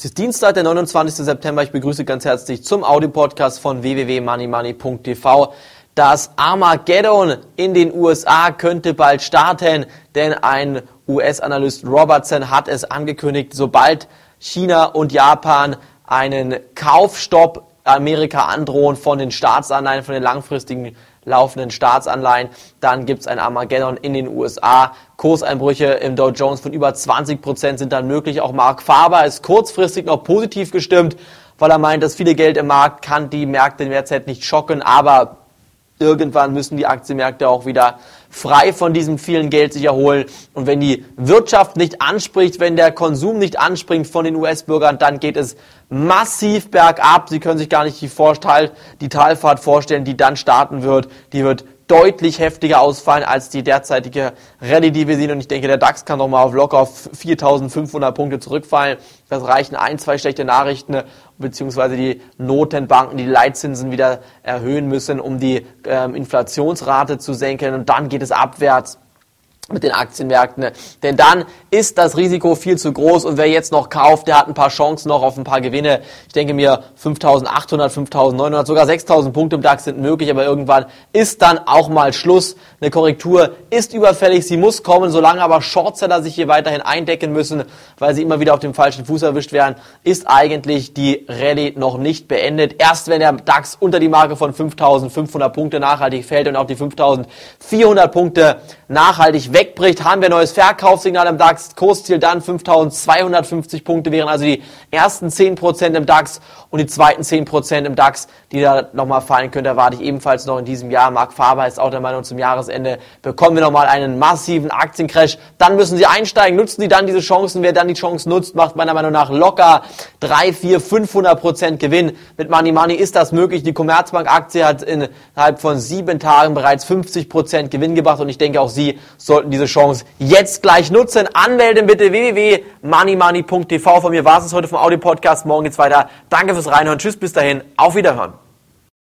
Es ist Dienstag, der 29. September. Ich begrüße ganz herzlich zum Audio-Podcast von www.moneymoney.tv. Das Armageddon in den USA könnte bald starten, denn ein US-Analyst Robertson hat es angekündigt, sobald China und Japan einen Kaufstopp Amerika androhen von den Staatsanleihen, von den langfristigen laufenden Staatsanleihen. Dann gibt es ein Armageddon in den USA. Kurseinbrüche im Dow Jones von über 20 Prozent sind dann möglich. Auch Mark Faber ist kurzfristig noch positiv gestimmt, weil er meint, dass viele Geld im Markt kann die Märkte in der Zeit nicht schocken, aber irgendwann müssen die Aktienmärkte auch wieder frei von diesem vielen Geld sich erholen. Und wenn die Wirtschaft nicht anspricht, wenn der Konsum nicht anspringt von den US-Bürgern, dann geht es massiv bergab. Sie können sich gar nicht die, Vorteil, die Talfahrt vorstellen, die dann starten wird. Die wird deutlich heftiger ausfallen als die derzeitige Rallye, die wir sehen. Und ich denke, der DAX kann noch mal auf locker auf 4.500 Punkte zurückfallen. Das reichen ein, zwei schlechte Nachrichten, beziehungsweise die Notenbanken, die Leitzinsen wieder erhöhen müssen, um die ähm, Inflationsrate zu senken. Und dann geht es abwärts mit den Aktienmärkten. Denn dann ist das Risiko viel zu groß und wer jetzt noch kauft, der hat ein paar Chancen noch auf ein paar Gewinne. Ich denke mir 5.800, 5.900, sogar 6.000 Punkte im DAX sind möglich, aber irgendwann ist dann auch mal Schluss. Eine Korrektur ist überfällig, sie muss kommen, solange aber Shortseller sich hier weiterhin eindecken müssen, weil sie immer wieder auf dem falschen Fuß erwischt werden, ist eigentlich die Rallye noch nicht beendet. Erst wenn der DAX unter die Marke von 5.500 Punkte nachhaltig fällt und auch die 5.400 Punkte nachhaltig wegbricht, haben wir ein neues Verkaufssignal im DAX. Kursziel dann 5250 Punkte wären also die ersten 10% im DAX und die zweiten 10% im DAX, die da nochmal fallen können, erwarte ich ebenfalls noch in diesem Jahr. Marc Faber ist auch der Meinung, zum Jahresende bekommen wir nochmal einen massiven Aktiencrash. Dann müssen Sie einsteigen, nutzen Sie dann diese Chancen. Wer dann die Chance nutzt, macht meiner Meinung nach locker 3, 4, 500% Gewinn. Mit Money Money ist das möglich. Die Commerzbank-Aktie hat innerhalb von sieben Tagen bereits 50% Gewinn gebracht und ich denke auch Sie Sie sollten diese Chance jetzt gleich nutzen. Anmelden bitte www.moneymoney.tv. Von mir war es heute vom Audio-Podcast. Morgen geht's weiter. Danke fürs Reinhören. Tschüss, bis dahin. Auf Wiederhören.